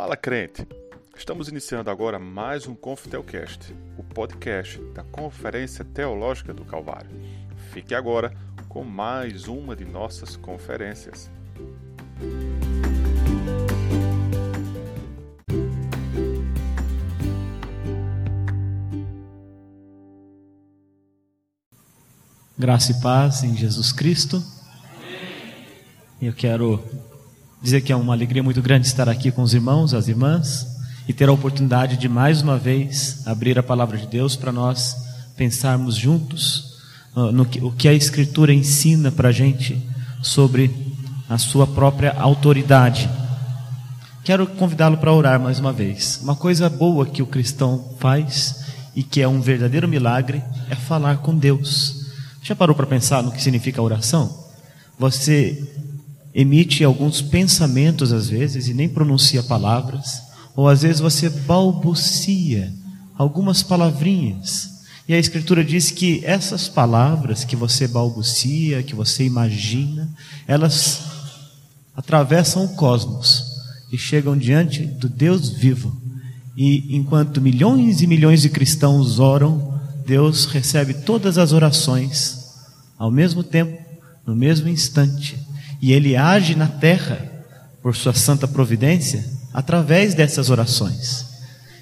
Fala crente! Estamos iniciando agora mais um Confitelcast, o podcast da Conferência Teológica do Calvário. Fique agora com mais uma de nossas conferências. Graça e paz em Jesus Cristo. Eu quero dizer que é uma alegria muito grande estar aqui com os irmãos, as irmãs, e ter a oportunidade de mais uma vez abrir a palavra de Deus para nós pensarmos juntos uh, no que, o que a Escritura ensina para a gente sobre a sua própria autoridade. Quero convidá-lo para orar mais uma vez. Uma coisa boa que o cristão faz e que é um verdadeiro milagre é falar com Deus. Já parou para pensar no que significa oração? Você emite alguns pensamentos às vezes e nem pronuncia palavras, ou às vezes você balbucia algumas palavrinhas. E a Escritura diz que essas palavras que você balbucia, que você imagina, elas atravessam o cosmos e chegam diante do Deus vivo. E enquanto milhões e milhões de cristãos oram, Deus recebe todas as orações ao mesmo tempo, no mesmo instante, e ele age na terra por sua santa providência através dessas orações.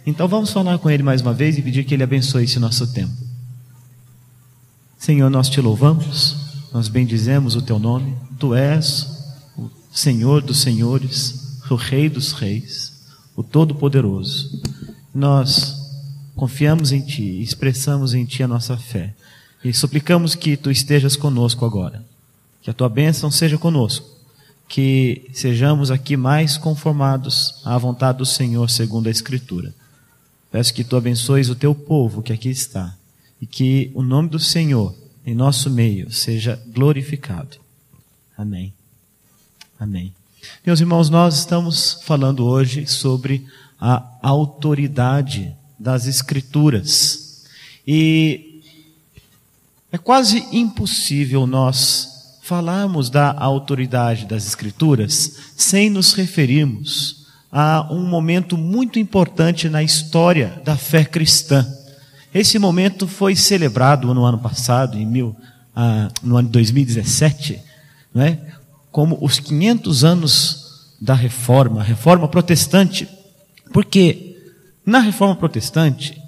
Então vamos falar com ele mais uma vez e pedir que ele abençoe esse nosso tempo. Senhor, nós te louvamos, nós bendizemos o teu nome, tu és o Senhor dos senhores, o Rei dos reis, o Todo-Poderoso. Nós confiamos em ti, expressamos em ti a nossa fé e suplicamos que tu estejas conosco agora. Que a tua bênção seja conosco. Que sejamos aqui mais conformados à vontade do Senhor, segundo a Escritura. Peço que tu abençoes o teu povo que aqui está. E que o nome do Senhor em nosso meio seja glorificado. Amém. Amém. Meus irmãos, nós estamos falando hoje sobre a autoridade das Escrituras. E é quase impossível nós falarmos da autoridade das Escrituras sem nos referirmos a um momento muito importante na história da fé cristã. Esse momento foi celebrado no ano passado, em mil, ah, no ano 2017, não é? como os 500 anos da Reforma, a Reforma Protestante. Porque na Reforma Protestante,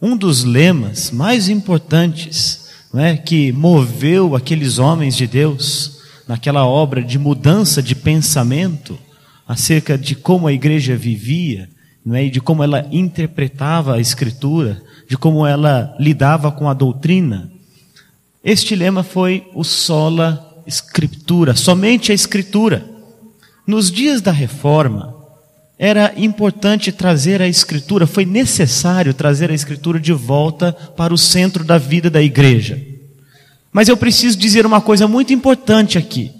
um dos lemas mais importantes não é, que moveu aqueles homens de Deus naquela obra de mudança de pensamento acerca de como a igreja vivia, não é, e de como ela interpretava a Escritura, de como ela lidava com a doutrina. Este lema foi o sola Escritura, somente a Escritura. Nos dias da Reforma, era importante trazer a Escritura, foi necessário trazer a Escritura de volta para o centro da vida da igreja. Mas eu preciso dizer uma coisa muito importante aqui.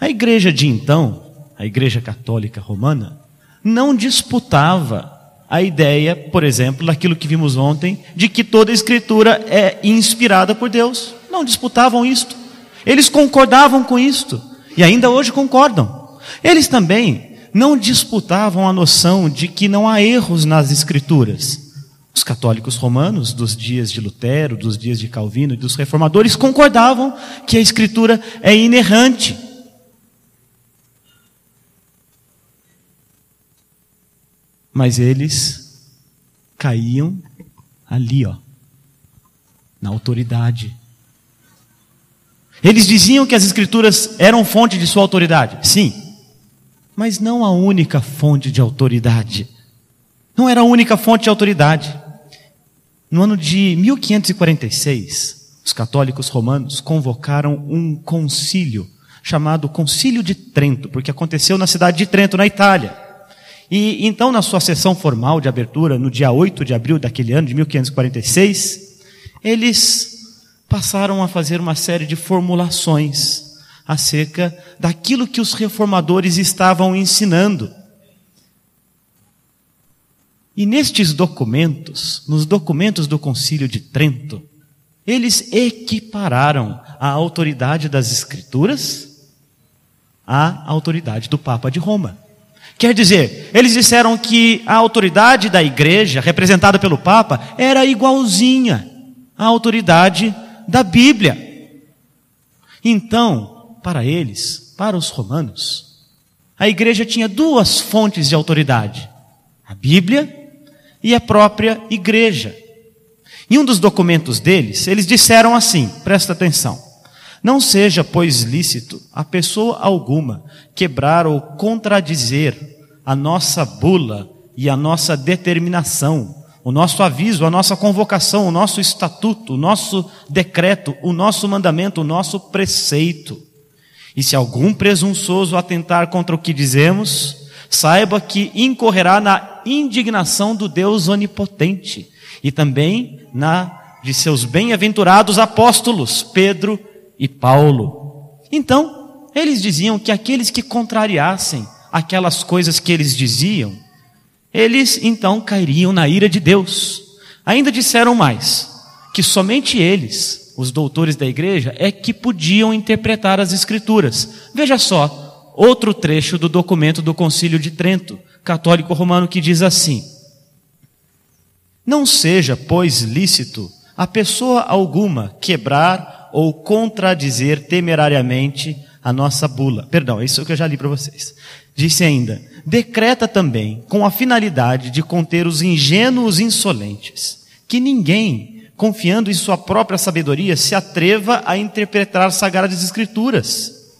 A igreja de então, a Igreja Católica Romana, não disputava a ideia, por exemplo, daquilo que vimos ontem, de que toda a Escritura é inspirada por Deus. Não disputavam isto. Eles concordavam com isto. E ainda hoje concordam. Eles também não disputavam a noção de que não há erros nas Escrituras. Os católicos romanos, dos dias de Lutero, dos dias de Calvino e dos reformadores, concordavam que a Escritura é inerrante. Mas eles caíam ali, ó, na autoridade. Eles diziam que as Escrituras eram fonte de sua autoridade. Sim, mas não a única fonte de autoridade. Não era a única fonte de autoridade. No ano de 1546, os católicos romanos convocaram um concílio chamado Concílio de Trento, porque aconteceu na cidade de Trento, na Itália. E então, na sua sessão formal de abertura, no dia 8 de abril daquele ano de 1546, eles passaram a fazer uma série de formulações acerca daquilo que os reformadores estavam ensinando. E nestes documentos, nos documentos do Concílio de Trento, eles equipararam a autoridade das Escrituras à autoridade do Papa de Roma. Quer dizer, eles disseram que a autoridade da igreja, representada pelo Papa, era igualzinha à autoridade da Bíblia. Então, para eles, para os romanos, a igreja tinha duas fontes de autoridade: a Bíblia e a própria igreja. Em um dos documentos deles, eles disseram assim: presta atenção. Não seja, pois, lícito a pessoa alguma quebrar ou contradizer a nossa bula e a nossa determinação, o nosso aviso, a nossa convocação, o nosso estatuto, o nosso decreto, o nosso mandamento, o nosso preceito. E se algum presunçoso atentar contra o que dizemos, saiba que incorrerá na indignação do Deus onipotente e também na de seus bem-aventurados apóstolos, Pedro e Paulo. Então, eles diziam que aqueles que contrariassem aquelas coisas que eles diziam, eles então cairiam na ira de Deus. Ainda disseram mais, que somente eles, os doutores da igreja, é que podiam interpretar as Escrituras. Veja só, outro trecho do documento do Concílio de Trento, católico romano, que diz assim: Não seja, pois, lícito a pessoa alguma quebrar ou contradizer temerariamente a nossa bula. Perdão, é isso que eu já li para vocês. Disse ainda: decreta também, com a finalidade de conter os ingênuos insolentes, que ninguém, confiando em sua própria sabedoria, se atreva a interpretar as sagradas escrituras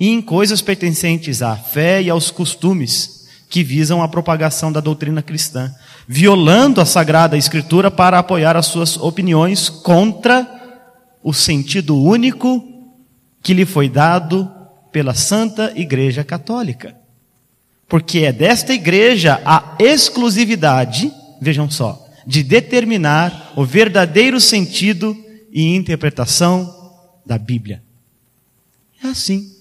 e em coisas pertencentes à fé e aos costumes que visam a propagação da doutrina cristã, violando a sagrada escritura para apoiar as suas opiniões contra o sentido único que lhe foi dado pela Santa Igreja Católica. Porque é desta igreja a exclusividade, vejam só, de determinar o verdadeiro sentido e interpretação da Bíblia. É assim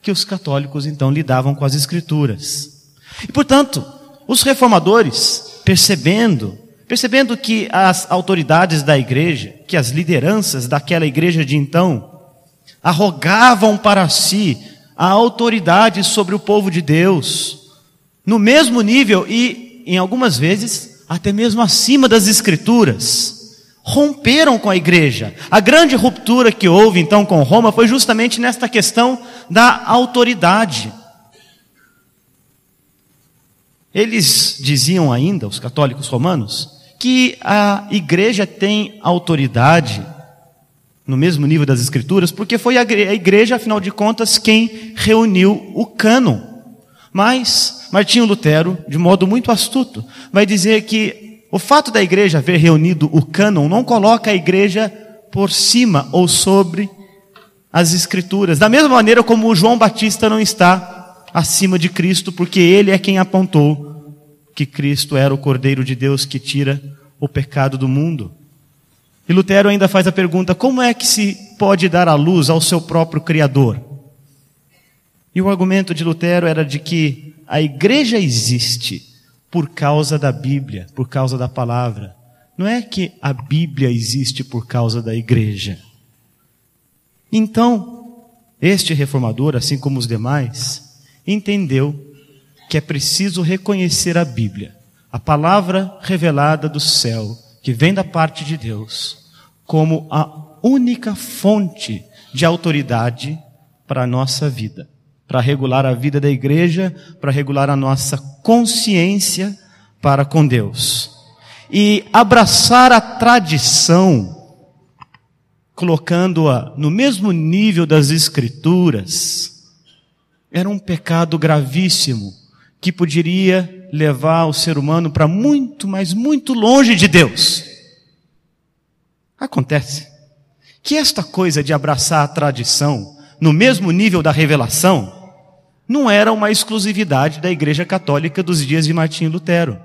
que os católicos então lidavam com as Escrituras. E portanto, os reformadores, percebendo Percebendo que as autoridades da igreja, que as lideranças daquela igreja de então, arrogavam para si a autoridade sobre o povo de Deus, no mesmo nível e, em algumas vezes, até mesmo acima das Escrituras. Romperam com a igreja. A grande ruptura que houve então com Roma foi justamente nesta questão da autoridade. Eles diziam ainda, os católicos romanos, que a igreja tem autoridade no mesmo nível das escrituras, porque foi a igreja, afinal de contas, quem reuniu o cânon. Mas Martinho Lutero, de modo muito astuto, vai dizer que o fato da igreja haver reunido o cânon não coloca a igreja por cima ou sobre as escrituras. Da mesma maneira como João Batista não está acima de Cristo, porque ele é quem apontou que Cristo era o Cordeiro de Deus que tira o pecado do mundo. E Lutero ainda faz a pergunta: como é que se pode dar a luz ao seu próprio Criador? E o argumento de Lutero era de que a igreja existe por causa da Bíblia, por causa da palavra. Não é que a Bíblia existe por causa da igreja. Então, este reformador, assim como os demais, entendeu que é preciso reconhecer a Bíblia, a palavra revelada do céu, que vem da parte de Deus, como a única fonte de autoridade para a nossa vida, para regular a vida da igreja, para regular a nossa consciência para com Deus. E abraçar a tradição, colocando-a no mesmo nível das Escrituras, era um pecado gravíssimo que poderia levar o ser humano para muito, mas muito longe de Deus. Acontece que esta coisa de abraçar a tradição no mesmo nível da revelação não era uma exclusividade da Igreja Católica dos dias de Martinho Lutero.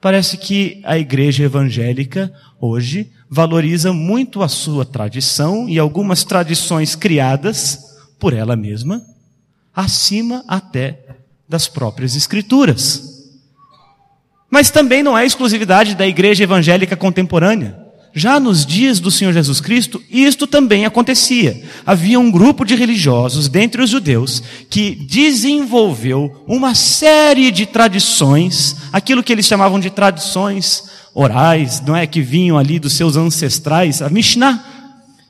Parece que a Igreja Evangélica hoje valoriza muito a sua tradição e algumas tradições criadas por ela mesma, acima até das próprias Escrituras. Mas também não é exclusividade da igreja evangélica contemporânea. Já nos dias do Senhor Jesus Cristo, isto também acontecia. Havia um grupo de religiosos dentre os judeus que desenvolveu uma série de tradições, aquilo que eles chamavam de tradições orais, não é que vinham ali dos seus ancestrais, a Mishnah,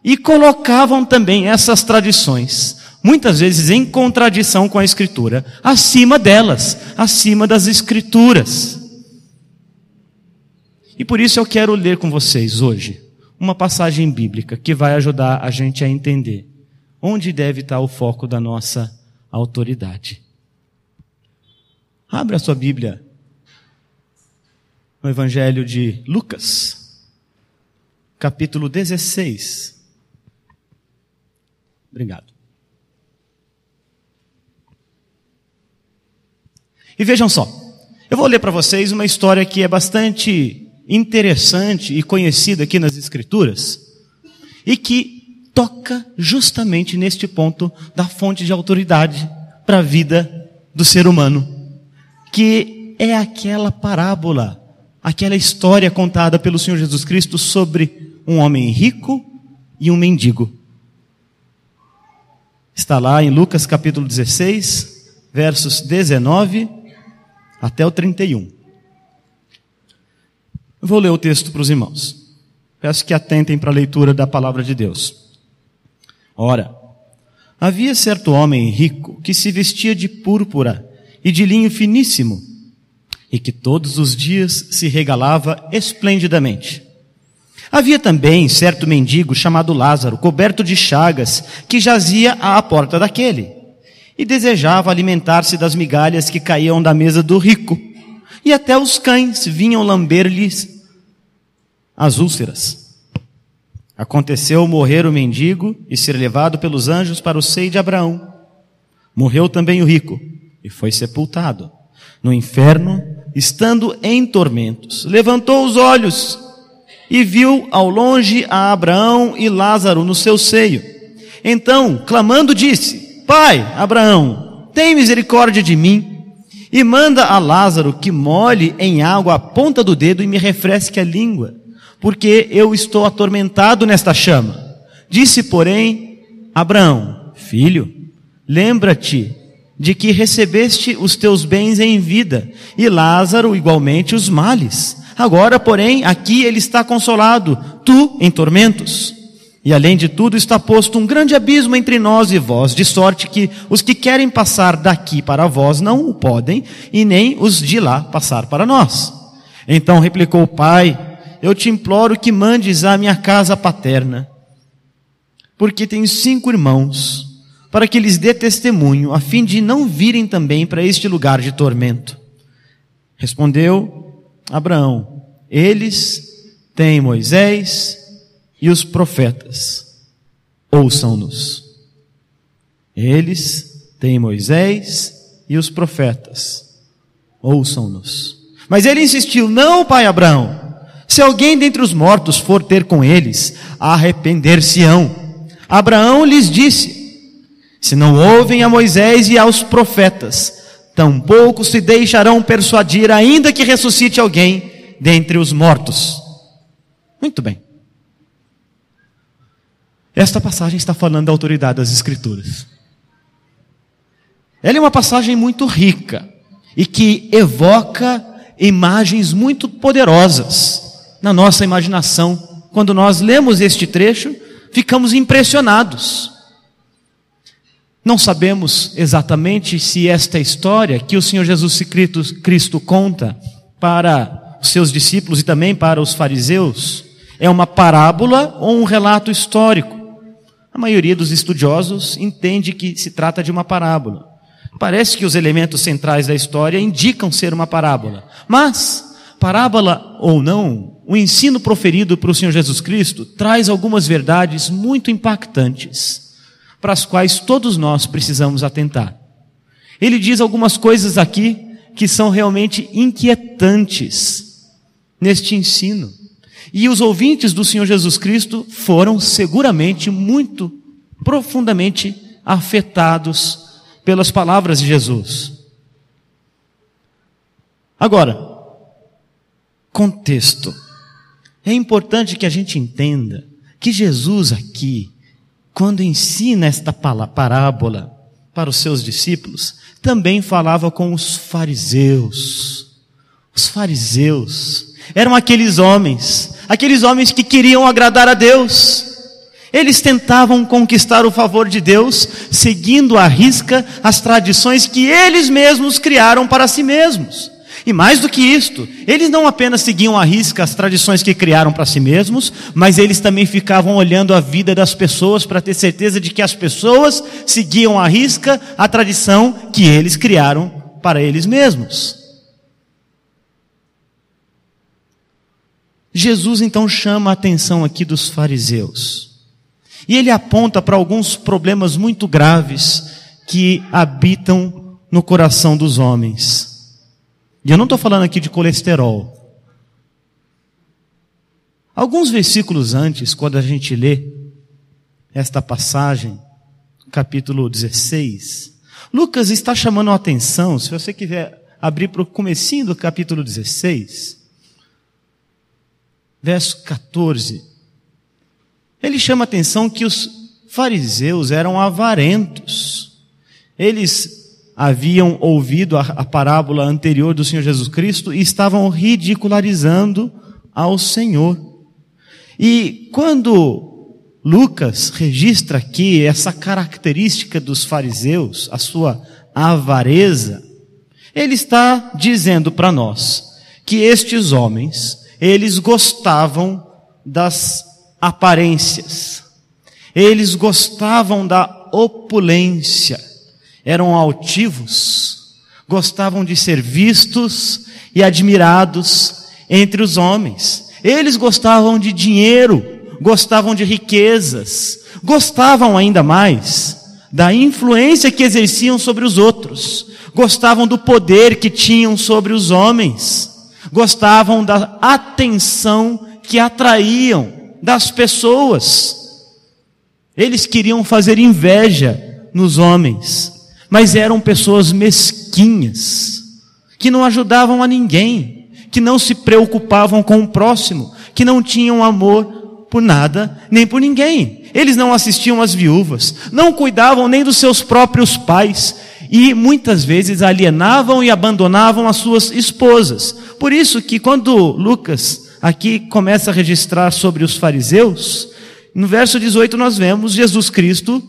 e colocavam também essas tradições, muitas vezes em contradição com a escritura, acima delas, acima das escrituras. E por isso eu quero ler com vocês hoje uma passagem bíblica que vai ajudar a gente a entender onde deve estar o foco da nossa autoridade. Abra a sua Bíblia no Evangelho de Lucas, capítulo 16. Obrigado. E vejam só, eu vou ler para vocês uma história que é bastante interessante e conhecida aqui nas Escrituras e que toca justamente neste ponto da fonte de autoridade para a vida do ser humano, que é aquela parábola, aquela história contada pelo Senhor Jesus Cristo sobre um homem rico e um mendigo. Está lá em Lucas capítulo 16, versos 19 até o 31. Vou ler o texto para os irmãos. Peço que atentem para a leitura da palavra de Deus. Ora, havia certo homem rico que se vestia de púrpura e de linho finíssimo e que todos os dias se regalava esplendidamente. Havia também certo mendigo chamado Lázaro, coberto de chagas, que jazia à porta daquele e desejava alimentar-se das migalhas que caíam da mesa do rico. E até os cães vinham lamber-lhes as úlceras. Aconteceu morrer o mendigo e ser levado pelos anjos para o seio de Abraão. Morreu também o rico e foi sepultado. No inferno, estando em tormentos, levantou os olhos e viu ao longe a Abraão e Lázaro no seu seio. Então, clamando, disse: Pai, Abraão, tem misericórdia de mim e manda a Lázaro que molhe em água a ponta do dedo e me refresque a língua porque eu estou atormentado nesta chama. Disse, porém, Abraão, filho, lembra-te de que recebeste os teus bens em vida, e Lázaro igualmente os males. Agora, porém, aqui ele está consolado, tu em tormentos. E além de tudo está posto um grande abismo entre nós e vós, de sorte que os que querem passar daqui para vós não o podem, e nem os de lá passar para nós. Então replicou o pai, eu te imploro que mandes à minha casa paterna, porque tenho cinco irmãos, para que lhes dê testemunho, a fim de não virem também para este lugar de tormento. Respondeu Abraão: Eles têm Moisés e os profetas. Ouçam-nos. Eles têm Moisés e os profetas. Ouçam-nos. Mas ele insistiu: Não, pai Abraão. Se alguém dentre os mortos for ter com eles, arrepender-se-ão. Abraão lhes disse: Se não ouvem a Moisés e aos profetas, tampouco se deixarão persuadir, ainda que ressuscite alguém dentre os mortos. Muito bem. Esta passagem está falando da autoridade das Escrituras. Ela é uma passagem muito rica e que evoca imagens muito poderosas na nossa imaginação. Quando nós lemos este trecho, ficamos impressionados. Não sabemos exatamente se esta história que o Senhor Jesus Cristo conta para os seus discípulos e também para os fariseus é uma parábola ou um relato histórico. A maioria dos estudiosos entende que se trata de uma parábola. Parece que os elementos centrais da história indicam ser uma parábola. Mas, parábola ou não, o ensino proferido para o Senhor Jesus Cristo traz algumas verdades muito impactantes, para as quais todos nós precisamos atentar. Ele diz algumas coisas aqui que são realmente inquietantes neste ensino. E os ouvintes do Senhor Jesus Cristo foram seguramente muito profundamente afetados pelas palavras de Jesus. Agora, contexto. É importante que a gente entenda que Jesus aqui, quando ensina esta parábola para os seus discípulos, também falava com os fariseus. Os fariseus eram aqueles homens, aqueles homens que queriam agradar a Deus. Eles tentavam conquistar o favor de Deus, seguindo à risca as tradições que eles mesmos criaram para si mesmos. E mais do que isto, eles não apenas seguiam à risca as tradições que criaram para si mesmos, mas eles também ficavam olhando a vida das pessoas para ter certeza de que as pessoas seguiam à risca a tradição que eles criaram para eles mesmos. Jesus então chama a atenção aqui dos fariseus. E ele aponta para alguns problemas muito graves que habitam no coração dos homens. E eu não estou falando aqui de colesterol. Alguns versículos antes, quando a gente lê esta passagem, capítulo 16, Lucas está chamando a atenção, se você quiser abrir para o comecinho do capítulo 16, verso 14, ele chama a atenção que os fariseus eram avarentos. Eles haviam ouvido a, a parábola anterior do Senhor Jesus Cristo e estavam ridicularizando ao Senhor. E quando Lucas registra aqui essa característica dos fariseus, a sua avareza, ele está dizendo para nós que estes homens, eles gostavam das aparências, eles gostavam da opulência, eram altivos, gostavam de ser vistos e admirados entre os homens. Eles gostavam de dinheiro, gostavam de riquezas, gostavam ainda mais da influência que exerciam sobre os outros, gostavam do poder que tinham sobre os homens, gostavam da atenção que atraíam das pessoas. Eles queriam fazer inveja nos homens mas eram pessoas mesquinhas, que não ajudavam a ninguém, que não se preocupavam com o próximo, que não tinham amor por nada nem por ninguém. Eles não assistiam às viúvas, não cuidavam nem dos seus próprios pais e muitas vezes alienavam e abandonavam as suas esposas. Por isso que quando Lucas aqui começa a registrar sobre os fariseus, no verso 18 nós vemos Jesus Cristo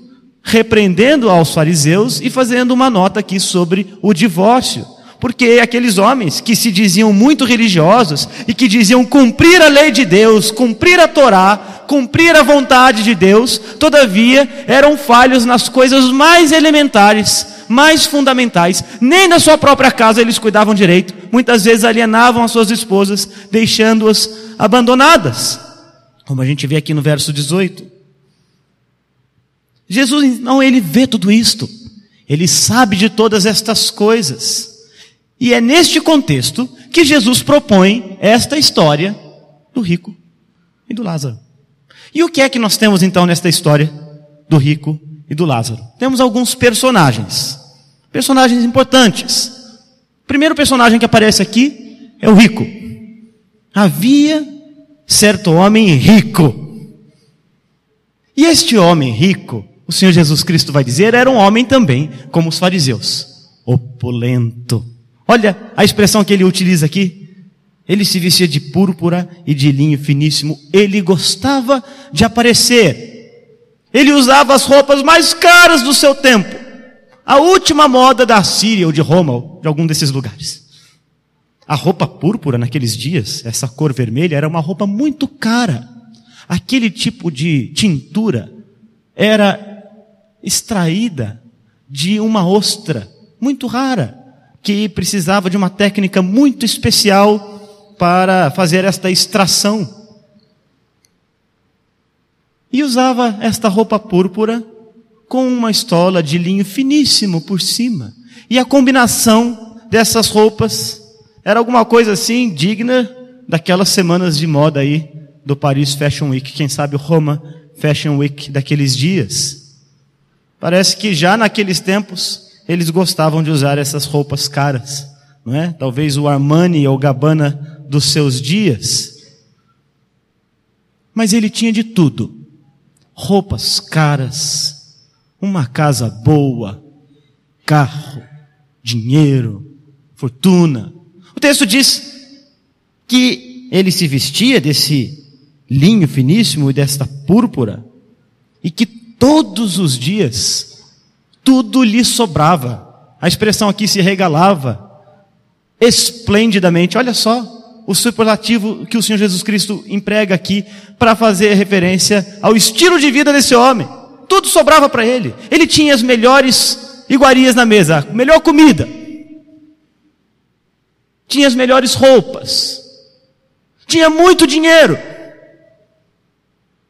repreendendo aos fariseus e fazendo uma nota aqui sobre o divórcio. Porque aqueles homens que se diziam muito religiosos e que diziam cumprir a lei de Deus, cumprir a Torá, cumprir a vontade de Deus, todavia eram falhos nas coisas mais elementares, mais fundamentais. Nem na sua própria casa eles cuidavam direito. Muitas vezes alienavam as suas esposas, deixando-as abandonadas. Como a gente vê aqui no verso 18. Jesus, não, ele vê tudo isto. Ele sabe de todas estas coisas. E é neste contexto que Jesus propõe esta história do rico e do Lázaro. E o que é que nós temos então nesta história do rico e do Lázaro? Temos alguns personagens. Personagens importantes. O primeiro personagem que aparece aqui é o rico. Havia certo homem rico. E este homem rico o Senhor Jesus Cristo vai dizer, era um homem também, como os fariseus, opulento. Olha a expressão que ele utiliza aqui. Ele se vestia de púrpura e de linho finíssimo. Ele gostava de aparecer. Ele usava as roupas mais caras do seu tempo. A última moda da Síria ou de Roma, ou de algum desses lugares. A roupa púrpura naqueles dias, essa cor vermelha, era uma roupa muito cara. Aquele tipo de tintura era extraída de uma ostra muito rara, que precisava de uma técnica muito especial para fazer esta extração. E usava esta roupa púrpura com uma estola de linho finíssimo por cima. E a combinação dessas roupas era alguma coisa assim digna daquelas semanas de moda aí do Paris Fashion Week, quem sabe o Roma Fashion Week daqueles dias. Parece que já naqueles tempos eles gostavam de usar essas roupas caras, não é? Talvez o Armani ou Gabbana dos seus dias. Mas ele tinha de tudo: roupas caras, uma casa boa, carro, dinheiro, fortuna. O texto diz que ele se vestia desse linho finíssimo e desta púrpura, e que todos os dias tudo lhe sobrava. A expressão aqui se regalava esplendidamente. Olha só o superlativo que o Senhor Jesus Cristo emprega aqui para fazer referência ao estilo de vida desse homem. Tudo sobrava para ele. Ele tinha as melhores iguarias na mesa, melhor comida. Tinha as melhores roupas. Tinha muito dinheiro.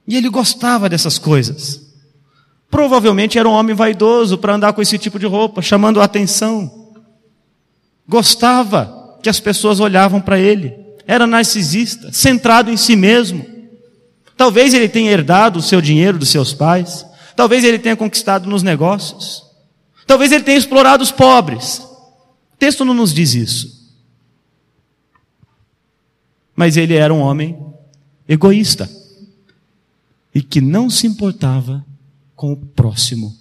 E ele gostava dessas coisas. Provavelmente era um homem vaidoso para andar com esse tipo de roupa, chamando a atenção. Gostava que as pessoas olhavam para ele. Era narcisista, centrado em si mesmo. Talvez ele tenha herdado o seu dinheiro dos seus pais. Talvez ele tenha conquistado nos negócios. Talvez ele tenha explorado os pobres. O texto não nos diz isso. Mas ele era um homem egoísta e que não se importava com o próximo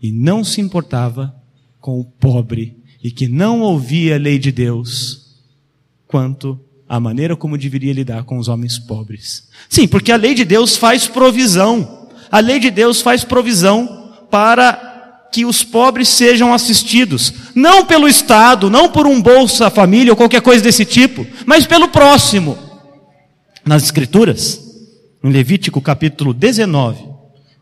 e não se importava com o pobre e que não ouvia a lei de Deus quanto a maneira como deveria lidar com os homens pobres. Sim, porque a lei de Deus faz provisão. A lei de Deus faz provisão para que os pobres sejam assistidos, não pelo Estado, não por um Bolsa Família ou qualquer coisa desse tipo, mas pelo próximo. Nas Escrituras, em Levítico capítulo 19,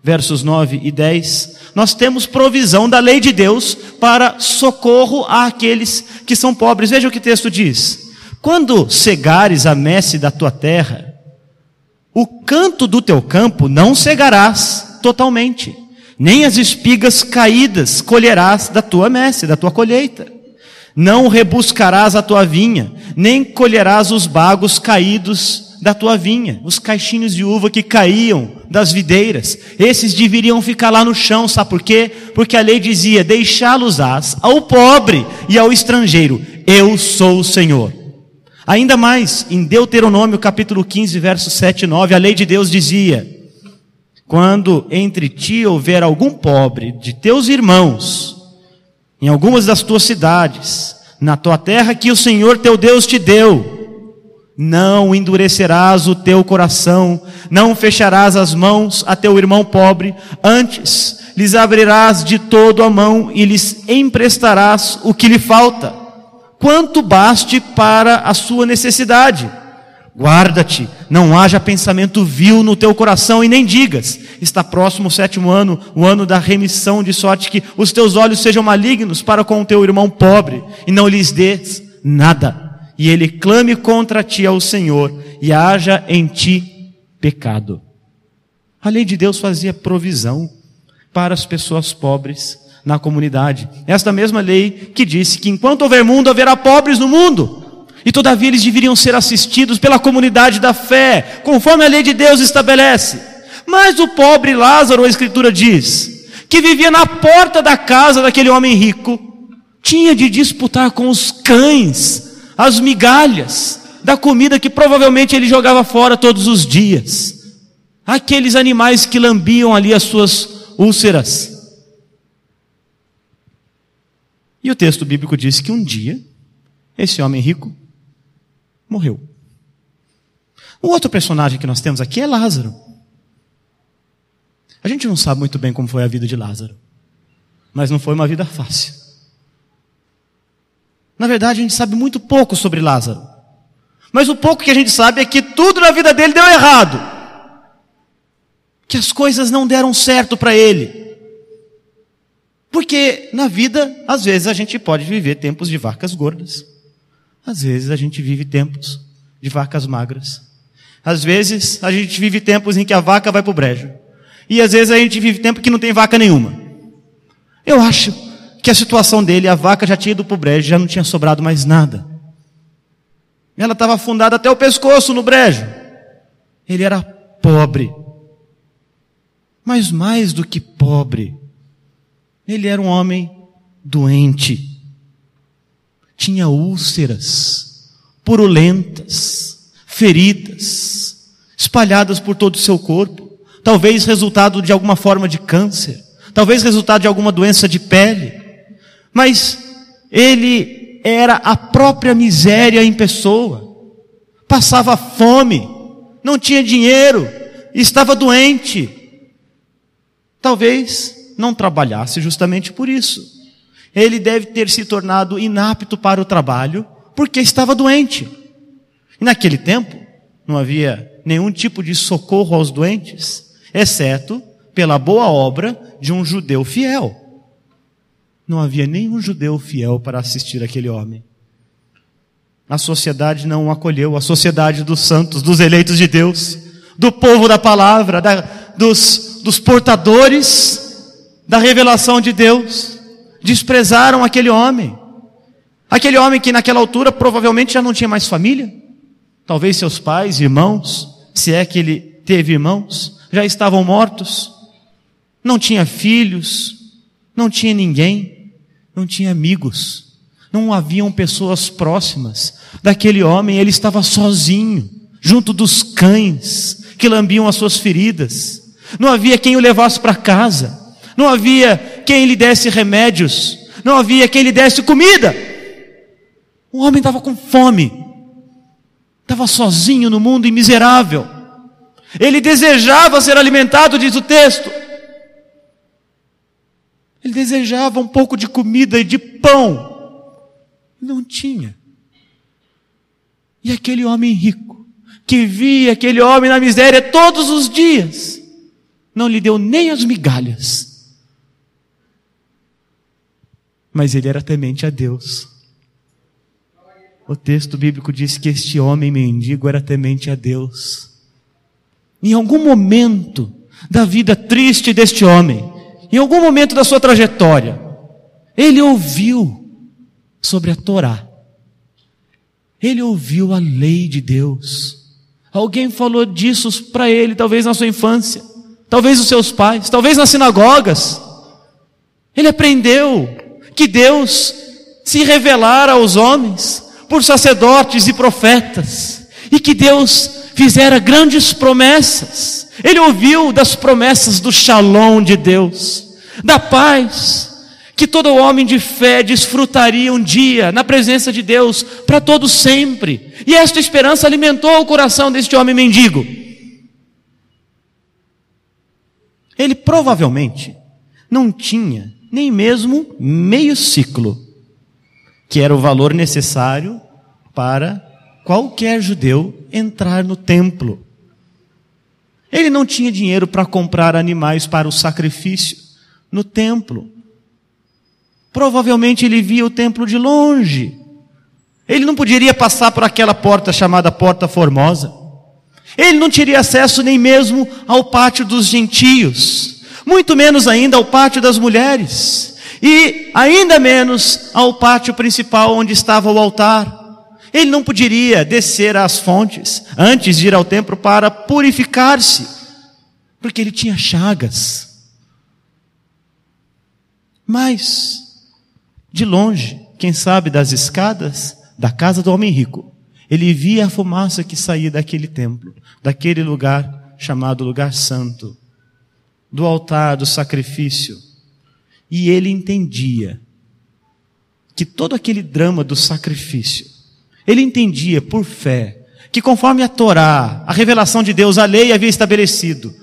versos 9 e 10, nós temos provisão da lei de Deus para socorro àqueles que são pobres. Veja o que o texto diz: Quando cegares a messe da tua terra, o canto do teu campo não cegarás totalmente, nem as espigas caídas colherás da tua messe, da tua colheita. Não rebuscarás a tua vinha, nem colherás os bagos caídos da tua vinha, os caixinhos de uva que caíam das videiras, esses deveriam ficar lá no chão, sabe por quê? Porque a lei dizia: deixá-los-ás ao pobre e ao estrangeiro, eu sou o Senhor. Ainda mais, em Deuteronômio capítulo 15, versos 7 e 9, a lei de Deus dizia: quando entre ti houver algum pobre de teus irmãos, em algumas das tuas cidades, na tua terra que o Senhor teu Deus te deu, não endurecerás o teu coração, não fecharás as mãos a teu irmão pobre, antes lhes abrirás de todo a mão e lhes emprestarás o que lhe falta, quanto baste para a sua necessidade. Guarda-te, não haja pensamento vil no teu coração e nem digas: está próximo o sétimo ano, o ano da remissão, de sorte que os teus olhos sejam malignos para com o teu irmão pobre e não lhes dês nada e ele clame contra ti ao Senhor e haja em ti pecado. A lei de Deus fazia provisão para as pessoas pobres na comunidade. Esta mesma lei que disse que enquanto houver mundo, haverá pobres no mundo. E todavia eles deveriam ser assistidos pela comunidade da fé, conforme a lei de Deus estabelece. Mas o pobre Lázaro, a Escritura diz, que vivia na porta da casa daquele homem rico, tinha de disputar com os cães as migalhas da comida que provavelmente ele jogava fora todos os dias. Aqueles animais que lambiam ali as suas úlceras. E o texto bíblico diz que um dia esse homem rico morreu. O outro personagem que nós temos aqui é Lázaro. A gente não sabe muito bem como foi a vida de Lázaro, mas não foi uma vida fácil. Na verdade, a gente sabe muito pouco sobre Lázaro. Mas o pouco que a gente sabe é que tudo na vida dele deu errado. Que as coisas não deram certo para ele. Porque na vida, às vezes a gente pode viver tempos de vacas gordas. Às vezes a gente vive tempos de vacas magras. Às vezes a gente vive tempos em que a vaca vai para o brejo. E às vezes a gente vive tempo que não tem vaca nenhuma. Eu acho que a situação dele, a vaca já tinha ido para o brejo, já não tinha sobrado mais nada. Ela estava afundada até o pescoço no brejo. Ele era pobre. Mas mais do que pobre, ele era um homem doente. Tinha úlceras, purulentas, feridas, espalhadas por todo o seu corpo, talvez resultado de alguma forma de câncer, talvez resultado de alguma doença de pele, mas ele era a própria miséria em pessoa, passava fome, não tinha dinheiro, estava doente. Talvez não trabalhasse justamente por isso. Ele deve ter se tornado inapto para o trabalho porque estava doente. E naquele tempo, não havia nenhum tipo de socorro aos doentes, exceto pela boa obra de um judeu fiel. Não havia nenhum judeu fiel para assistir aquele homem. A sociedade não o acolheu, a sociedade dos santos, dos eleitos de Deus, do povo da palavra, da, dos, dos portadores da revelação de Deus, desprezaram aquele homem. Aquele homem que naquela altura provavelmente já não tinha mais família, talvez seus pais, irmãos, se é que ele teve irmãos, já estavam mortos, não tinha filhos, não tinha ninguém, não tinha amigos, não haviam pessoas próximas daquele homem, ele estava sozinho, junto dos cães que lambiam as suas feridas, não havia quem o levasse para casa, não havia quem lhe desse remédios, não havia quem lhe desse comida. O homem estava com fome, estava sozinho no mundo e miserável. Ele desejava ser alimentado, diz o texto. Ele desejava um pouco de comida e de pão. Não tinha. E aquele homem rico, que via aquele homem na miséria todos os dias, não lhe deu nem as migalhas. Mas ele era temente a Deus. O texto bíblico diz que este homem mendigo era temente a Deus. Em algum momento da vida triste deste homem, em algum momento da sua trajetória, ele ouviu sobre a Torá. Ele ouviu a lei de Deus. Alguém falou disso para ele, talvez na sua infância, talvez os seus pais, talvez nas sinagogas. Ele aprendeu que Deus se revelara aos homens por sacerdotes e profetas, e que Deus fizera grandes promessas. Ele ouviu das promessas do shalom de Deus, da paz, que todo homem de fé desfrutaria um dia na presença de Deus para todo sempre. E esta esperança alimentou o coração deste homem mendigo. Ele provavelmente não tinha nem mesmo meio ciclo que era o valor necessário para qualquer judeu entrar no templo. Ele não tinha dinheiro para comprar animais para o sacrifício no templo. Provavelmente ele via o templo de longe. Ele não poderia passar por aquela porta chamada Porta Formosa. Ele não teria acesso nem mesmo ao pátio dos gentios, muito menos ainda ao pátio das mulheres e ainda menos ao pátio principal onde estava o altar. Ele não poderia descer às fontes antes de ir ao templo para purificar-se, porque ele tinha chagas. Mas, de longe, quem sabe das escadas da casa do homem rico, ele via a fumaça que saía daquele templo, daquele lugar chamado lugar santo, do altar do sacrifício e ele entendia que todo aquele drama do sacrifício, ele entendia por fé que conforme a Torá, a revelação de Deus, a lei havia estabelecido,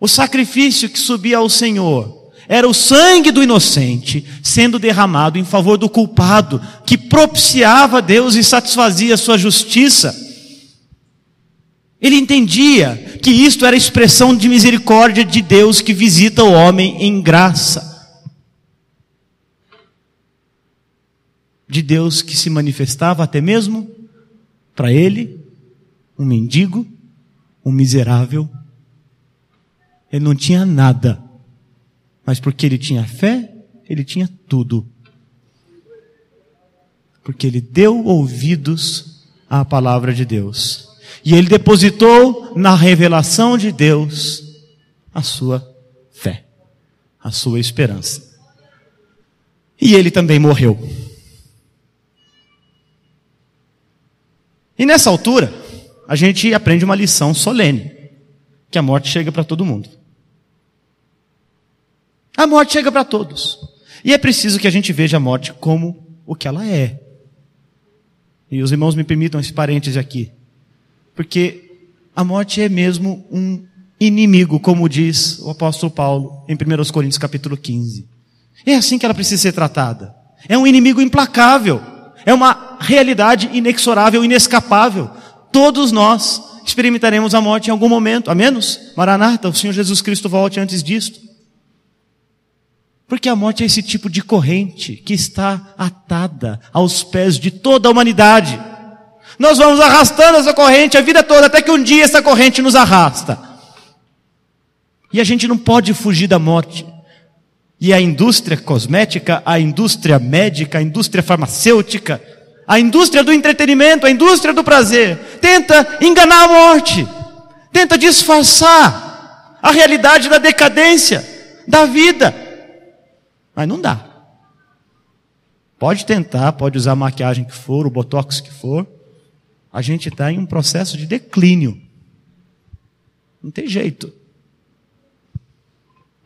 o sacrifício que subia ao Senhor era o sangue do inocente sendo derramado em favor do culpado, que propiciava a Deus e satisfazia a sua justiça. Ele entendia que isto era expressão de misericórdia de Deus que visita o homem em graça. De Deus que se manifestava até mesmo para ele, um mendigo, um miserável. Ele não tinha nada, mas porque ele tinha fé, ele tinha tudo. Porque ele deu ouvidos à palavra de Deus. E ele depositou na revelação de Deus a sua fé, a sua esperança. E ele também morreu. E nessa altura, a gente aprende uma lição solene: que a morte chega para todo mundo. A morte chega para todos. E é preciso que a gente veja a morte como o que ela é. E os irmãos me permitam esse parêntese aqui. Porque a morte é mesmo um inimigo, como diz o apóstolo Paulo em 1 Coríntios capítulo 15. É assim que ela precisa ser tratada. É um inimigo implacável. É uma realidade inexorável, inescapável. Todos nós experimentaremos a morte em algum momento, a menos, Maranata, o Senhor Jesus Cristo volte antes disto. Porque a morte é esse tipo de corrente que está atada aos pés de toda a humanidade. Nós vamos arrastando essa corrente a vida toda, até que um dia essa corrente nos arrasta. E a gente não pode fugir da morte. E a indústria cosmética, a indústria médica, a indústria farmacêutica, a indústria do entretenimento, a indústria do prazer, tenta enganar a morte, tenta disfarçar a realidade da decadência, da vida. Mas não dá. Pode tentar, pode usar a maquiagem que for, o botox que for. A gente está em um processo de declínio. Não tem jeito.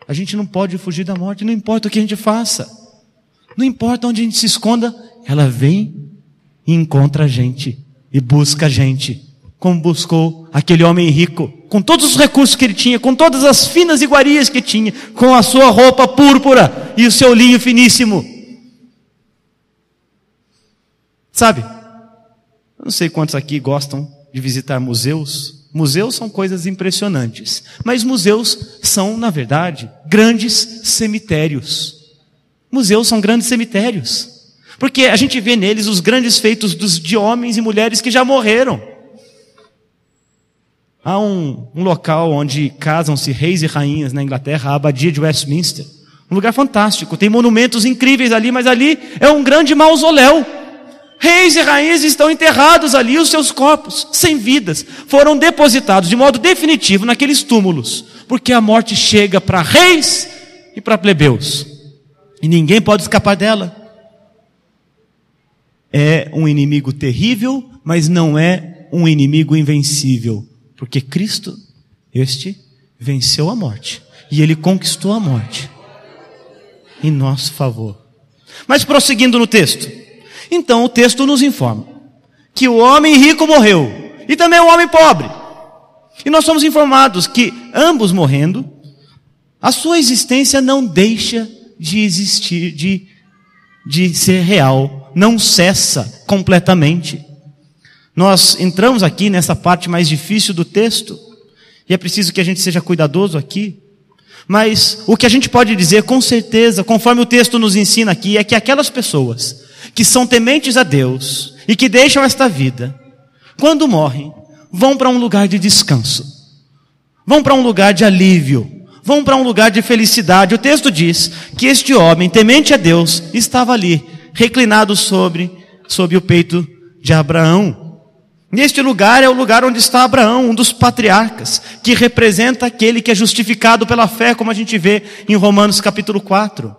A gente não pode fugir da morte, não importa o que a gente faça. Não importa onde a gente se esconda, ela vem e encontra a gente e busca a gente, como buscou aquele homem rico, com todos os recursos que ele tinha, com todas as finas iguarias que tinha, com a sua roupa púrpura e o seu linho finíssimo. Sabe? Eu não sei quantos aqui gostam de visitar museus. Museus são coisas impressionantes, mas museus são, na verdade, grandes cemitérios. Museus são grandes cemitérios. Porque a gente vê neles os grandes feitos dos, de homens e mulheres que já morreram. Há um, um local onde casam-se reis e rainhas na Inglaterra, a Abadia de Westminster. Um lugar fantástico, tem monumentos incríveis ali, mas ali é um grande mausoléu. Reis e rainhas estão enterrados ali, os seus corpos, sem vidas, foram depositados de modo definitivo naqueles túmulos, porque a morte chega para reis e para plebeus, e ninguém pode escapar dela. É um inimigo terrível, mas não é um inimigo invencível. Porque Cristo, este, venceu a morte. E ele conquistou a morte. Em nosso favor. Mas prosseguindo no texto. Então o texto nos informa que o homem rico morreu. E também o homem pobre. E nós somos informados que ambos morrendo, a sua existência não deixa de existir, de, de ser real. Não cessa completamente. Nós entramos aqui nessa parte mais difícil do texto, e é preciso que a gente seja cuidadoso aqui. Mas o que a gente pode dizer com certeza, conforme o texto nos ensina aqui, é que aquelas pessoas que são tementes a Deus e que deixam esta vida, quando morrem, vão para um lugar de descanso, vão para um lugar de alívio, vão para um lugar de felicidade. O texto diz que este homem, temente a Deus, estava ali, reclinado sobre, sobre o peito de Abraão. Neste lugar é o lugar onde está Abraão, um dos patriarcas, que representa aquele que é justificado pela fé, como a gente vê em Romanos capítulo 4.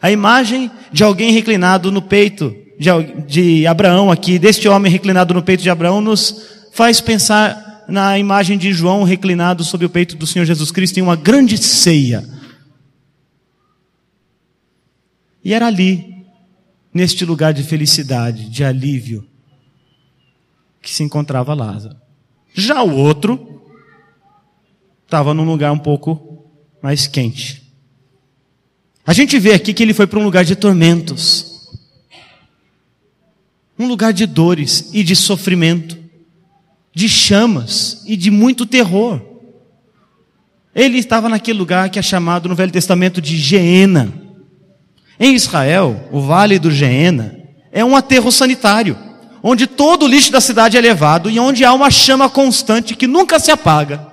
A imagem de alguém reclinado no peito de, de Abraão aqui, deste homem reclinado no peito de Abraão, nos faz pensar na imagem de João reclinado sobre o peito do Senhor Jesus Cristo em uma grande ceia. E era ali, neste lugar de felicidade, de alívio, que se encontrava Lázaro. Já o outro estava num lugar um pouco mais quente. A gente vê aqui que ele foi para um lugar de tormentos, um lugar de dores e de sofrimento, de chamas e de muito terror. Ele estava naquele lugar que é chamado no Velho Testamento de Geena. Em Israel, o vale do Geena é um aterro sanitário onde todo o lixo da cidade é levado e onde há uma chama constante que nunca se apaga.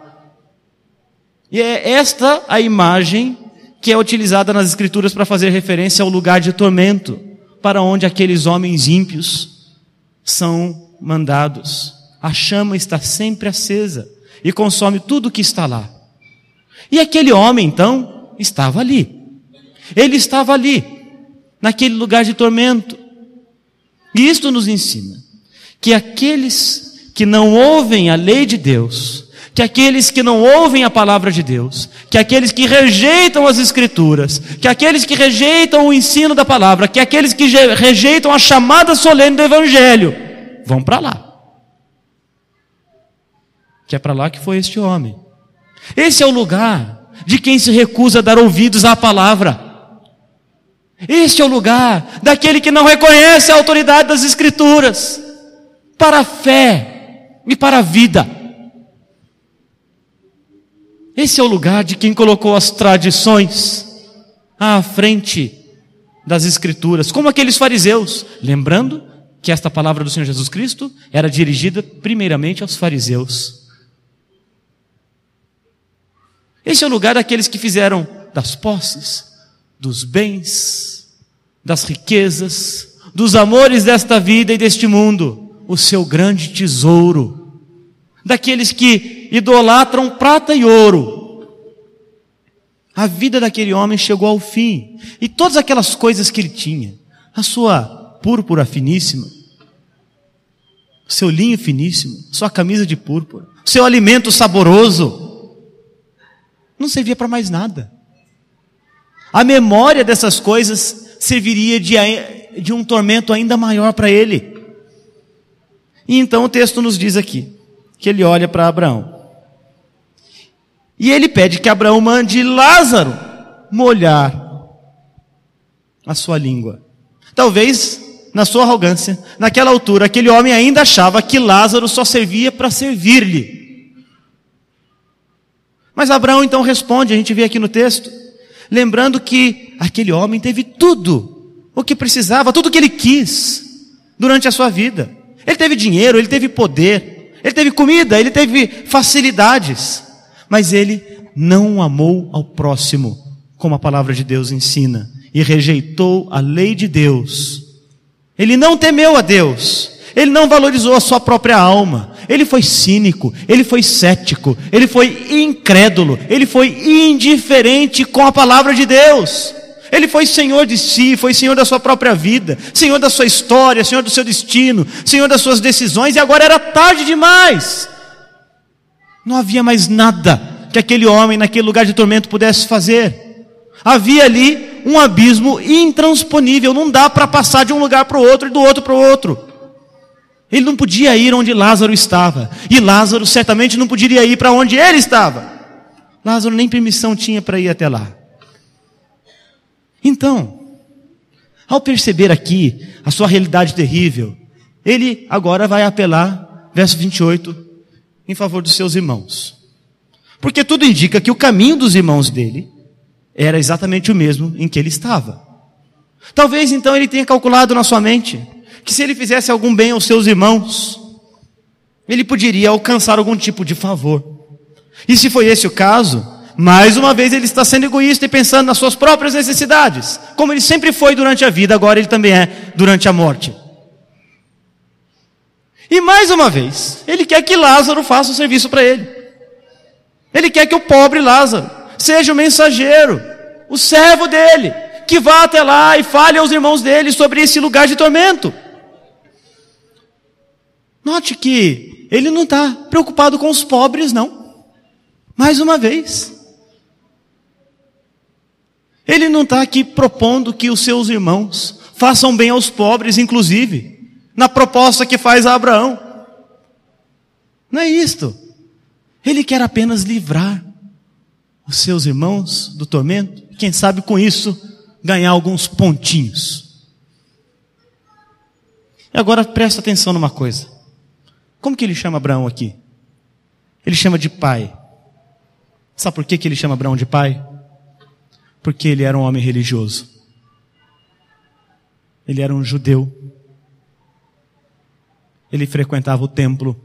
E é esta a imagem que é utilizada nas Escrituras para fazer referência ao lugar de tormento, para onde aqueles homens ímpios são mandados. A chama está sempre acesa e consome tudo que está lá. E aquele homem, então, estava ali. Ele estava ali, naquele lugar de tormento. E isto nos ensina que aqueles que não ouvem a lei de Deus, que aqueles que não ouvem a palavra de Deus, que aqueles que rejeitam as Escrituras, que aqueles que rejeitam o ensino da palavra, que aqueles que rejeitam a chamada solene do Evangelho, vão para lá. Que é para lá que foi este homem. Esse é o lugar de quem se recusa a dar ouvidos à palavra. Este é o lugar daquele que não reconhece a autoridade das Escrituras para a fé e para a vida. Esse é o lugar de quem colocou as tradições à frente das Escrituras, como aqueles fariseus, lembrando que esta palavra do Senhor Jesus Cristo era dirigida primeiramente aos fariseus. Esse é o lugar daqueles que fizeram das posses, dos bens, das riquezas, dos amores desta vida e deste mundo, o seu grande tesouro. Daqueles que idolatram prata e ouro. A vida daquele homem chegou ao fim. E todas aquelas coisas que ele tinha, a sua púrpura finíssima, o seu linho finíssimo, sua camisa de púrpura, seu alimento saboroso, não servia para mais nada. A memória dessas coisas serviria de, de um tormento ainda maior para ele. E então o texto nos diz aqui, que ele olha para Abraão. E ele pede que Abraão mande Lázaro molhar a sua língua. Talvez, na sua arrogância, naquela altura, aquele homem ainda achava que Lázaro só servia para servir-lhe. Mas Abraão então responde, a gente vê aqui no texto, lembrando que aquele homem teve tudo o que precisava, tudo o que ele quis durante a sua vida. Ele teve dinheiro, ele teve poder, ele teve comida, ele teve facilidades, mas ele não amou ao próximo, como a palavra de Deus ensina, e rejeitou a lei de Deus. Ele não temeu a Deus, ele não valorizou a sua própria alma, ele foi cínico, ele foi cético, ele foi incrédulo, ele foi indiferente com a palavra de Deus. Ele foi senhor de si, foi senhor da sua própria vida, senhor da sua história, senhor do seu destino, senhor das suas decisões, e agora era tarde demais. Não havia mais nada que aquele homem naquele lugar de tormento pudesse fazer. Havia ali um abismo intransponível, não dá para passar de um lugar para o outro e do outro para o outro. Ele não podia ir onde Lázaro estava. E Lázaro certamente não poderia ir para onde ele estava. Lázaro nem permissão tinha para ir até lá. Então, ao perceber aqui a sua realidade terrível, ele agora vai apelar, verso 28, em favor dos seus irmãos. Porque tudo indica que o caminho dos irmãos dele era exatamente o mesmo em que ele estava. Talvez então ele tenha calculado na sua mente que se ele fizesse algum bem aos seus irmãos, ele poderia alcançar algum tipo de favor. E se foi esse o caso, mais uma vez ele está sendo egoísta e pensando nas suas próprias necessidades, como ele sempre foi durante a vida, agora ele também é durante a morte. E mais uma vez, ele quer que Lázaro faça o serviço para ele. Ele quer que o pobre Lázaro seja o mensageiro, o servo dele, que vá até lá e fale aos irmãos dele sobre esse lugar de tormento. Note que ele não está preocupado com os pobres, não. Mais uma vez. Ele não está aqui propondo que os seus irmãos façam bem aos pobres, inclusive, na proposta que faz a Abraão. Não é isto. Ele quer apenas livrar os seus irmãos do tormento, quem sabe com isso ganhar alguns pontinhos. E agora presta atenção numa coisa. Como que ele chama Abraão aqui? Ele chama de pai. Sabe por que, que ele chama Abraão de pai? Porque ele era um homem religioso. Ele era um judeu. Ele frequentava o templo.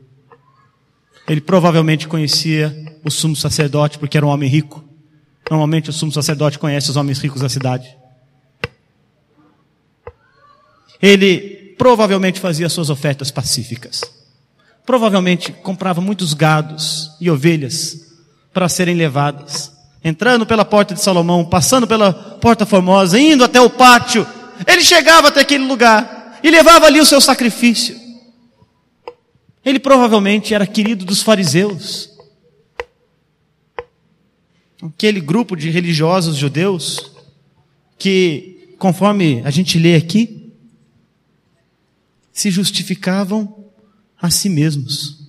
Ele provavelmente conhecia o sumo sacerdote porque era um homem rico. Normalmente o sumo sacerdote conhece os homens ricos da cidade. Ele provavelmente fazia suas ofertas pacíficas. Provavelmente comprava muitos gados e ovelhas para serem levadas. Entrando pela porta de Salomão, passando pela porta formosa, indo até o pátio, ele chegava até aquele lugar e levava ali o seu sacrifício. Ele provavelmente era querido dos fariseus. Aquele grupo de religiosos judeus que, conforme a gente lê aqui, se justificavam a si mesmos.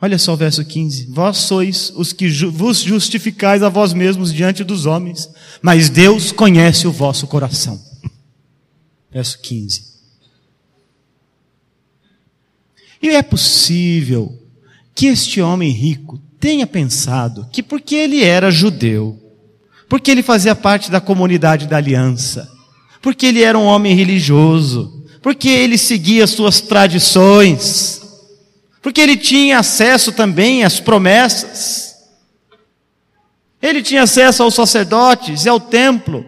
Olha só o verso 15: Vós sois os que ju vos justificais a vós mesmos diante dos homens, mas Deus conhece o vosso coração. Verso 15. E é possível que este homem rico tenha pensado que porque ele era judeu, porque ele fazia parte da comunidade da aliança, porque ele era um homem religioso, porque ele seguia suas tradições, porque ele tinha acesso também às promessas. Ele tinha acesso aos sacerdotes e ao templo.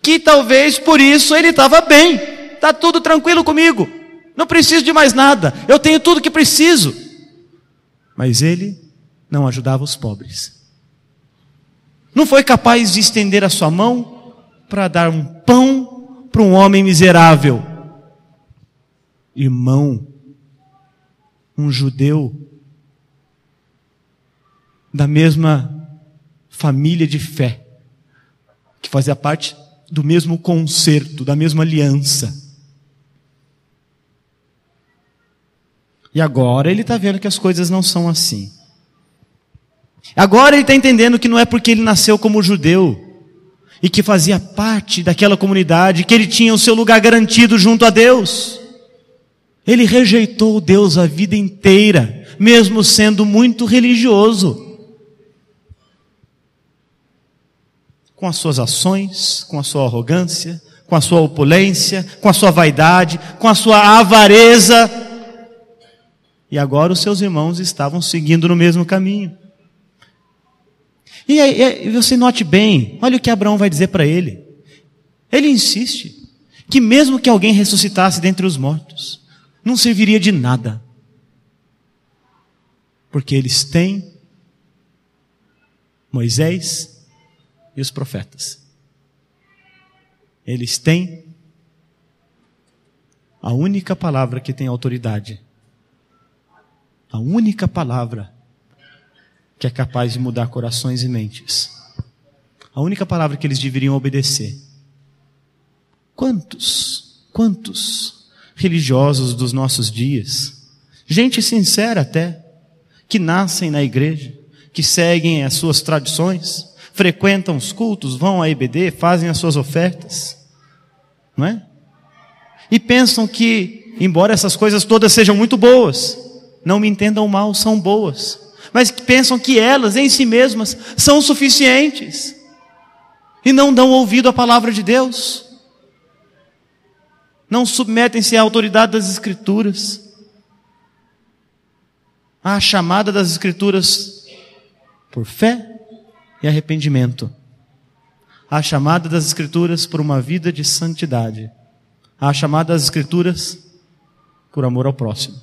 Que talvez por isso ele estava bem. Está tudo tranquilo comigo. Não preciso de mais nada. Eu tenho tudo que preciso. Mas ele não ajudava os pobres. Não foi capaz de estender a sua mão para dar um pão para um homem miserável. Irmão, um judeu da mesma família de fé, que fazia parte do mesmo concerto, da mesma aliança. E agora ele está vendo que as coisas não são assim. Agora ele está entendendo que não é porque ele nasceu como judeu e que fazia parte daquela comunidade que ele tinha o seu lugar garantido junto a Deus. Ele rejeitou Deus a vida inteira, mesmo sendo muito religioso. Com as suas ações, com a sua arrogância, com a sua opulência, com a sua vaidade, com a sua avareza. E agora os seus irmãos estavam seguindo no mesmo caminho. E aí, você note bem, olha o que Abraão vai dizer para ele. Ele insiste que mesmo que alguém ressuscitasse dentre os mortos, não serviria de nada. Porque eles têm Moisés e os profetas. Eles têm a única palavra que tem autoridade. A única palavra que é capaz de mudar corações e mentes. A única palavra que eles deveriam obedecer. Quantos, quantos religiosos dos nossos dias, gente sincera até, que nascem na igreja, que seguem as suas tradições, frequentam os cultos, vão à IBD, fazem as suas ofertas, não é? E pensam que, embora essas coisas todas sejam muito boas, não me entendam mal, são boas, mas pensam que elas em si mesmas são suficientes. E não dão ouvido à palavra de Deus não submetem-se à autoridade das Escrituras, à chamada das Escrituras por fé e arrependimento, à chamada das Escrituras por uma vida de santidade, à chamada das Escrituras por amor ao próximo.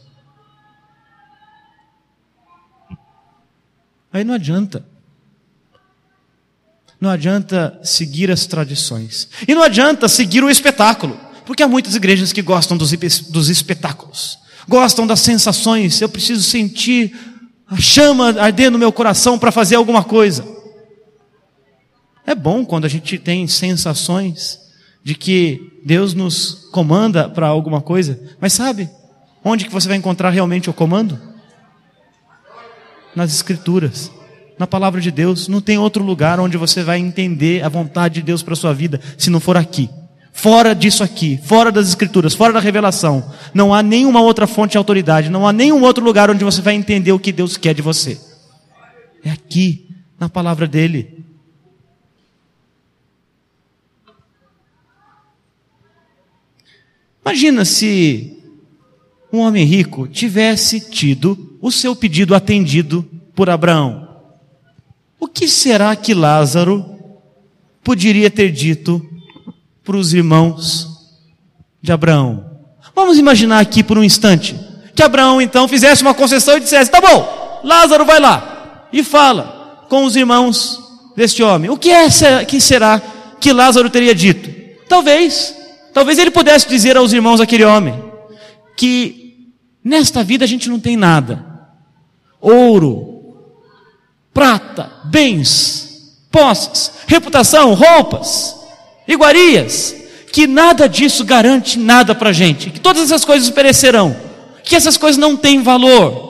Aí não adianta. Não adianta seguir as tradições. E não adianta seguir o espetáculo. Porque há muitas igrejas que gostam dos, dos espetáculos, gostam das sensações. Eu preciso sentir a chama arder no meu coração para fazer alguma coisa. É bom quando a gente tem sensações de que Deus nos comanda para alguma coisa, mas sabe onde que você vai encontrar realmente o comando? Nas Escrituras, na palavra de Deus. Não tem outro lugar onde você vai entender a vontade de Deus para sua vida, se não for aqui. Fora disso aqui, fora das escrituras, fora da revelação, não há nenhuma outra fonte de autoridade, não há nenhum outro lugar onde você vai entender o que Deus quer de você. É aqui, na palavra dele. Imagina se um homem rico tivesse tido o seu pedido atendido por Abraão. O que será que Lázaro poderia ter dito para os irmãos de Abraão. Vamos imaginar aqui por um instante que Abraão então fizesse uma concessão e dissesse: tá bom, Lázaro vai lá e fala com os irmãos deste homem. O que é que será que Lázaro teria dito? Talvez, talvez ele pudesse dizer aos irmãos daquele homem que Nesta vida a gente não tem nada. Ouro, prata, bens, posses, reputação, roupas, iguarias, que nada disso garante nada para a gente, que todas essas coisas perecerão, que essas coisas não têm valor.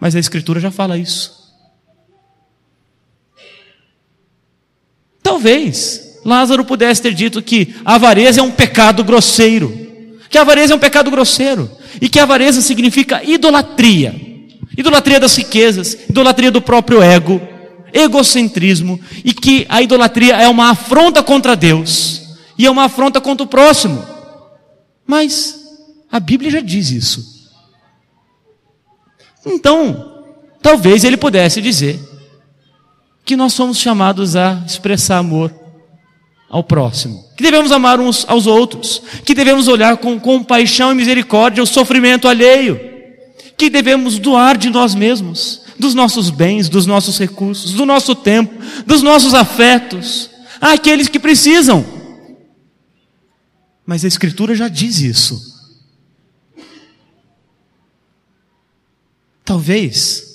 Mas a Escritura já fala isso. Talvez Lázaro pudesse ter dito que a avareza é um pecado grosseiro, que a avareza é um pecado grosseiro, e que a avareza significa idolatria idolatria das riquezas, idolatria do próprio ego, egocentrismo, e que a idolatria é uma afronta contra Deus e é uma afronta contra o próximo. Mas a Bíblia já diz isso. Então, talvez ele pudesse dizer que nós somos chamados a expressar amor ao próximo, que devemos amar uns aos outros, que devemos olhar com compaixão e misericórdia o sofrimento alheio, que devemos doar de nós mesmos, dos nossos bens, dos nossos recursos, do nosso tempo, dos nossos afetos, àqueles que precisam. Mas a Escritura já diz isso. Talvez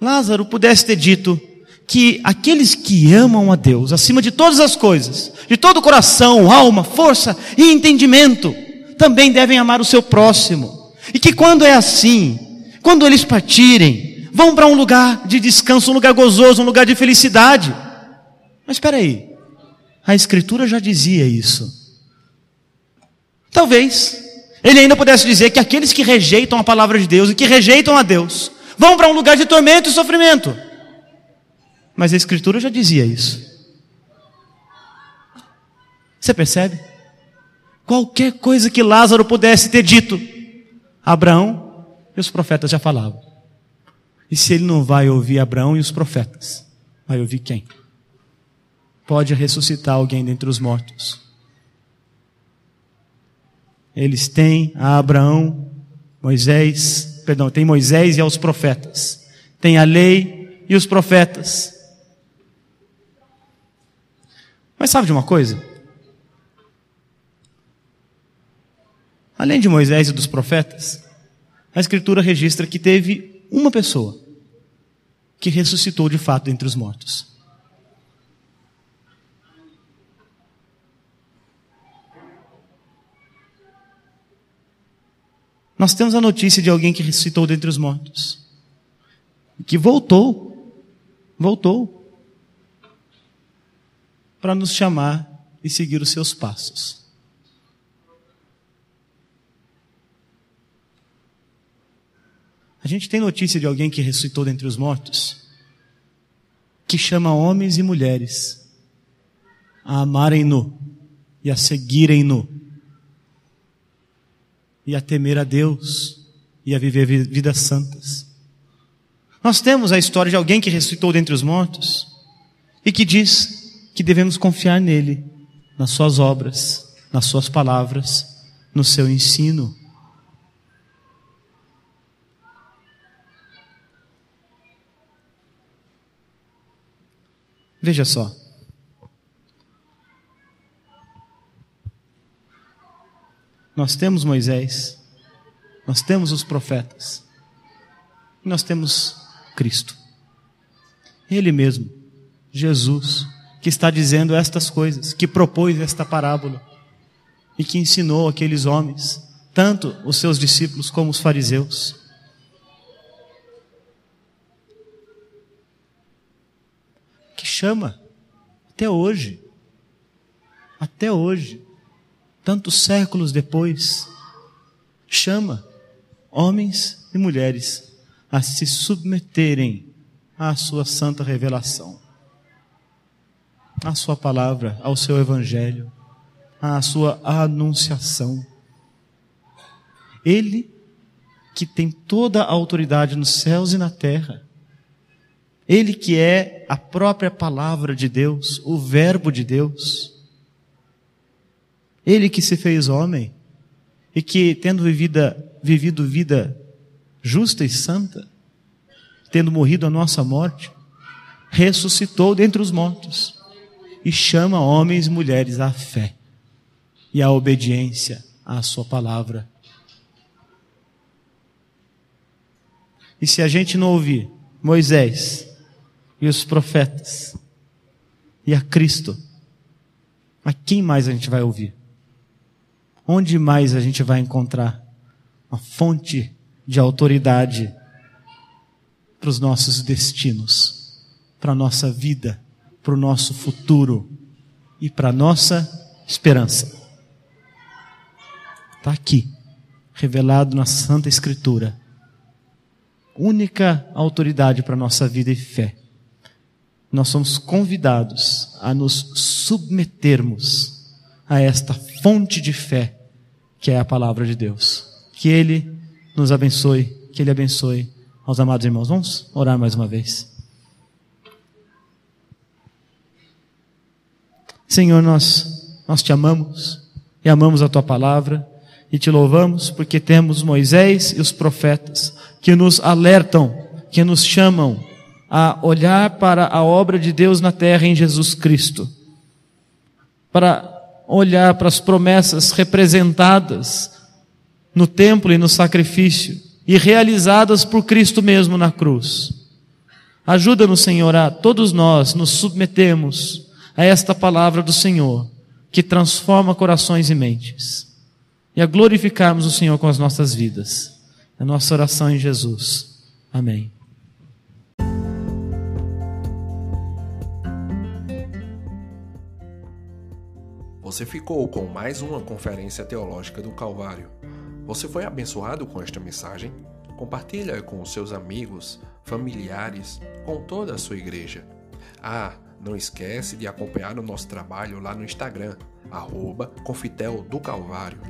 Lázaro pudesse ter dito que aqueles que amam a Deus acima de todas as coisas, de todo o coração, alma, força e entendimento, também devem amar o seu próximo. E que quando é assim, quando eles partirem, vão para um lugar de descanso, um lugar gozoso, um lugar de felicidade. Mas espera aí, a Escritura já dizia isso. Talvez ele ainda pudesse dizer que aqueles que rejeitam a palavra de Deus e que rejeitam a Deus vão para um lugar de tormento e sofrimento. Mas a Escritura já dizia isso. Você percebe? Qualquer coisa que Lázaro pudesse ter dito, Abraão e os profetas já falavam. E se ele não vai ouvir Abraão e os profetas, vai ouvir quem? Pode ressuscitar alguém dentre os mortos. Eles têm a Abraão, Moisés, perdão, tem Moisés e aos profetas. Tem a lei e os profetas. Mas sabe de uma coisa? Além de Moisés e dos profetas, a Escritura registra que teve uma pessoa que ressuscitou de fato entre os mortos. Nós temos a notícia de alguém que ressuscitou dentre os mortos. Que voltou. Voltou. Para nos chamar e seguir os seus passos. A gente tem notícia de alguém que ressuscitou dentre os mortos, que chama homens e mulheres a amarem-no e a seguirem-no e a temer a Deus e a viver vidas santas. Nós temos a história de alguém que ressuscitou dentre os mortos e que diz que devemos confiar nele, nas suas obras, nas suas palavras, no seu ensino. Veja só. Nós temos Moisés, nós temos os profetas, e nós temos Cristo. Ele mesmo, Jesus, que está dizendo estas coisas, que propôs esta parábola e que ensinou aqueles homens, tanto os seus discípulos como os fariseus. Chama. Até hoje, até hoje, tantos séculos depois, chama homens e mulheres a se submeterem à sua santa revelação, à sua palavra, ao seu evangelho, à sua anunciação. Ele que tem toda a autoridade nos céus e na terra, ele que é a própria palavra de Deus, o Verbo de Deus. Ele que se fez homem e que, tendo vivida, vivido vida justa e santa, tendo morrido a nossa morte, ressuscitou dentre os mortos e chama homens e mulheres à fé e à obediência à Sua palavra. E se a gente não ouvir Moisés, e os profetas e a Cristo, a quem mais a gente vai ouvir? Onde mais a gente vai encontrar uma fonte de autoridade para os nossos destinos, para a nossa vida, para o nosso futuro e para a nossa esperança? Está aqui, revelado na Santa Escritura. Única autoridade para a nossa vida e fé. Nós somos convidados a nos submetermos a esta fonte de fé que é a palavra de Deus. Que Ele nos abençoe, que Ele abençoe aos amados irmãos. Vamos orar mais uma vez. Senhor, nós, nós te amamos e amamos a tua palavra e te louvamos porque temos Moisés e os profetas que nos alertam, que nos chamam a olhar para a obra de Deus na terra em Jesus Cristo, para olhar para as promessas representadas no templo e no sacrifício e realizadas por Cristo mesmo na cruz. Ajuda-nos, Senhor, a todos nós nos submetemos a esta palavra do Senhor, que transforma corações e mentes, e a glorificarmos o Senhor com as nossas vidas. É nossa oração em Jesus. Amém. Você ficou com mais uma conferência teológica do Calvário. Você foi abençoado com esta mensagem? Compartilha com seus amigos, familiares, com toda a sua igreja. Ah, não esquece de acompanhar o nosso trabalho lá no Instagram, arroba Confitel do Calvário.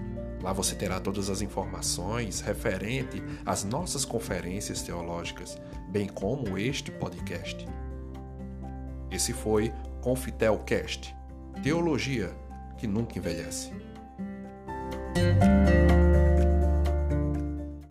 Lá você terá todas as informações referente às nossas conferências teológicas, bem como este podcast. Esse foi Confitelcast Teologia que nunca envelhece.